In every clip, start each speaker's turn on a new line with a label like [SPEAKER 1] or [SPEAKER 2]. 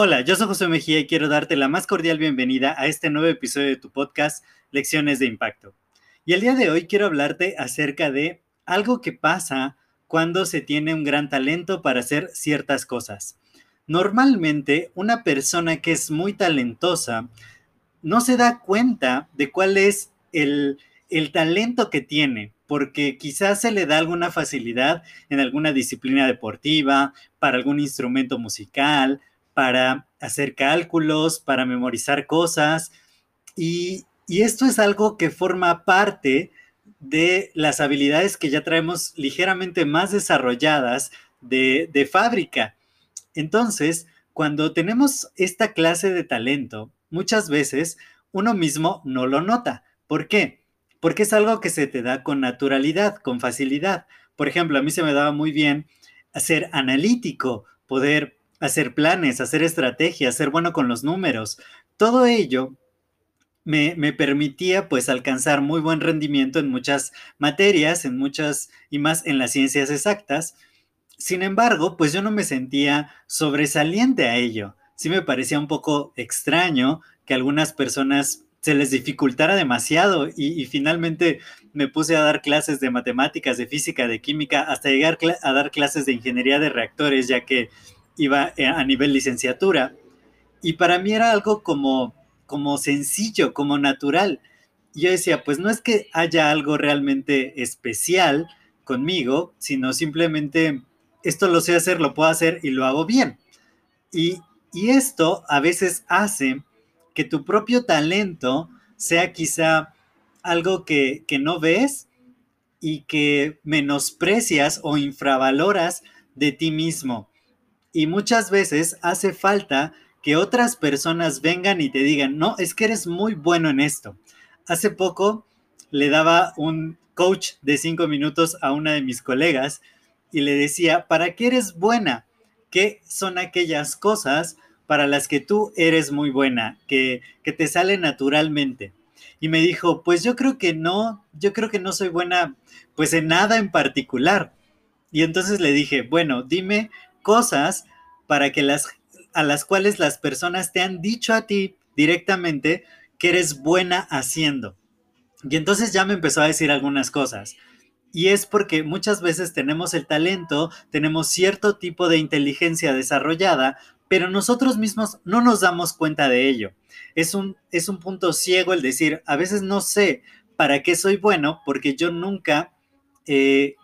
[SPEAKER 1] Hola, yo soy José Mejía y quiero darte la más cordial bienvenida a este nuevo episodio de tu podcast Lecciones de Impacto. Y el día de hoy quiero hablarte acerca de algo que pasa cuando se tiene un gran talento para hacer ciertas cosas. Normalmente una persona que es muy talentosa no se da cuenta de cuál es el, el talento que tiene, porque quizás se le da alguna facilidad en alguna disciplina deportiva, para algún instrumento musical, para hacer cálculos, para memorizar cosas. Y, esto es algo que forma parte de las habilidades que ya traemos ligeramente más desarrolladas de, de fábrica. Entonces, cuando tenemos esta clase de talento, muchas veces uno mismo no lo nota. ¿Por qué? Porque es algo que se te da con naturalidad, con facilidad. Por ejemplo, a mí se me daba muy bien ser analítico, poder hacer planes, hacer estrategias, ser bueno con los números. Todo ello me, me, permitía pues alcanzar muy buen rendimiento en muchas materias, en muchas y más en las ciencias exactas. Sin embargo, pues yo no me sentía sobresaliente a ello. Sí me parecía un poco extraño que algunas personas se les dificultara demasiado y, finalmente me puse a dar clases de matemáticas, de física, de química, hasta llegar a dar clases de ingeniería de reactores, ya que iba eh, a nivel licenciatura. Y para mí era algo como, como sencillo, como natural. Yo decía, pues no es que haya algo realmente especial conmigo, sino simplemente esto lo sé hacer, lo puedo hacer y lo hago bien. Y, y esto a veces hace que tu propio talento sea quizá algo que, que no ves y que menosprecias o infravaloras de ti mismo. Y muchas veces hace falta que otras personas vengan y te digan, no, es que eres muy bueno en esto. Hace poco le daba un coach de cinco minutos a una de mis colegas y le decía, ¿para qué eres buena? ¿Qué son aquellas cosas para las que tú eres muy buena, que, que te salen naturalmente? Y me dijo, pues yo creo que no, yo creo que no soy buena pues en nada en particular. Y entonces le dije, bueno, dime cosas para que las a las cuales las personas te han dicho a ti directamente que eres buena haciendo. Y entonces ya me empezó a decir algunas cosas. Y es porque muchas veces tenemos el talento, tenemos cierto tipo de inteligencia desarrollada, pero nosotros mismos no nos damos cuenta de ello. Es un, es un punto ciego el decir, a veces no sé para qué soy bueno porque yo nunca eh,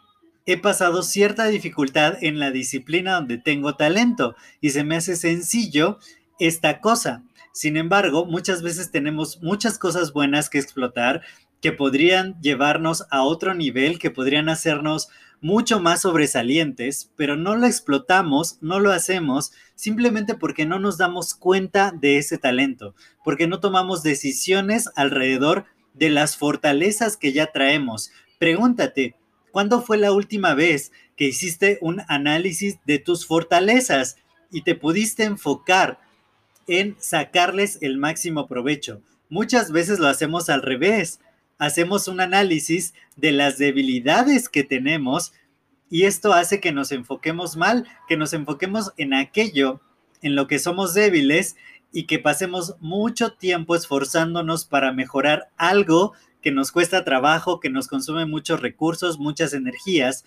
[SPEAKER 1] he pasado cierta dificultad en la disciplina donde tengo talento y se me hace sencillo esta cosa. Sin embargo, muchas veces tenemos muchas cosas buenas que explotar que podrían llevarnos a otro nivel, que podrían hacernos mucho más sobresalientes, pero no lo explotamos, no lo hacemos, simplemente porque no nos damos cuenta de ese talento, porque no tomamos decisiones alrededor de las fortalezas que ya traemos. Pregúntate, ¿Cuándo fue la última vez que hiciste un análisis de tus fortalezas y te pudiste enfocar en sacarles el máximo provecho? Muchas veces lo hacemos al revés. Hacemos un análisis de las debilidades que tenemos y esto hace que nos enfoquemos mal, que nos enfoquemos en aquello en lo que somos débiles y que pasemos mucho tiempo esforzándonos para mejorar algo que nos cuesta trabajo, que nos consume muchos recursos, muchas energías,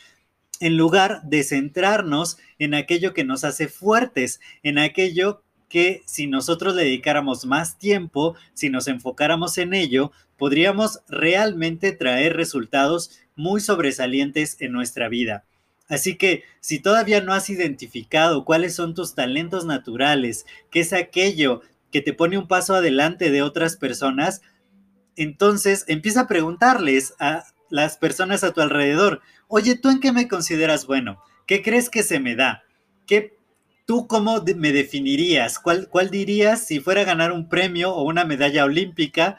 [SPEAKER 1] en lugar de centrarnos en aquello que nos hace fuertes, en aquello que si nosotros dedicáramos más tiempo, si nos enfocáramos en ello, podríamos realmente traer resultados muy sobresalientes en nuestra vida. Así que si todavía no has identificado cuáles son tus talentos naturales, qué es aquello que te pone un paso adelante de otras personas, entonces empieza a preguntarles a las personas a tu alrededor, oye, ¿tú en qué me consideras bueno? ¿Qué crees que se me da? ¿Qué, ¿Tú cómo me definirías? ¿Cuál, ¿Cuál dirías si fuera a ganar un premio o una medalla olímpica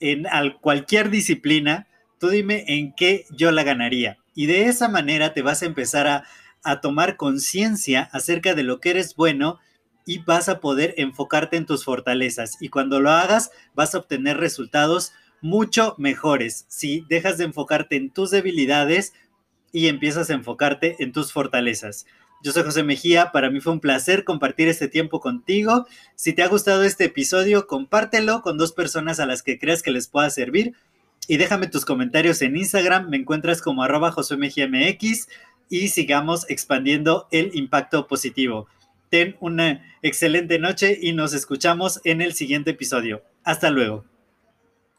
[SPEAKER 1] en cualquier disciplina? Tú dime en qué yo la ganaría. Y de esa manera te vas a empezar a, a tomar conciencia acerca de lo que eres bueno y vas a poder enfocarte en tus fortalezas. Y cuando lo hagas, vas a obtener resultados mucho mejores si dejas de enfocarte en tus debilidades y empiezas a enfocarte en tus fortalezas. Yo soy José Mejía, para mí fue un placer compartir este tiempo contigo. Si te ha gustado este episodio, compártelo con dos personas a las que creas que les pueda servir y déjame tus comentarios en Instagram, me encuentras como arroba José Mejía MX y sigamos expandiendo el impacto positivo. Ten una excelente noche y nos escuchamos en el siguiente episodio. Hasta luego.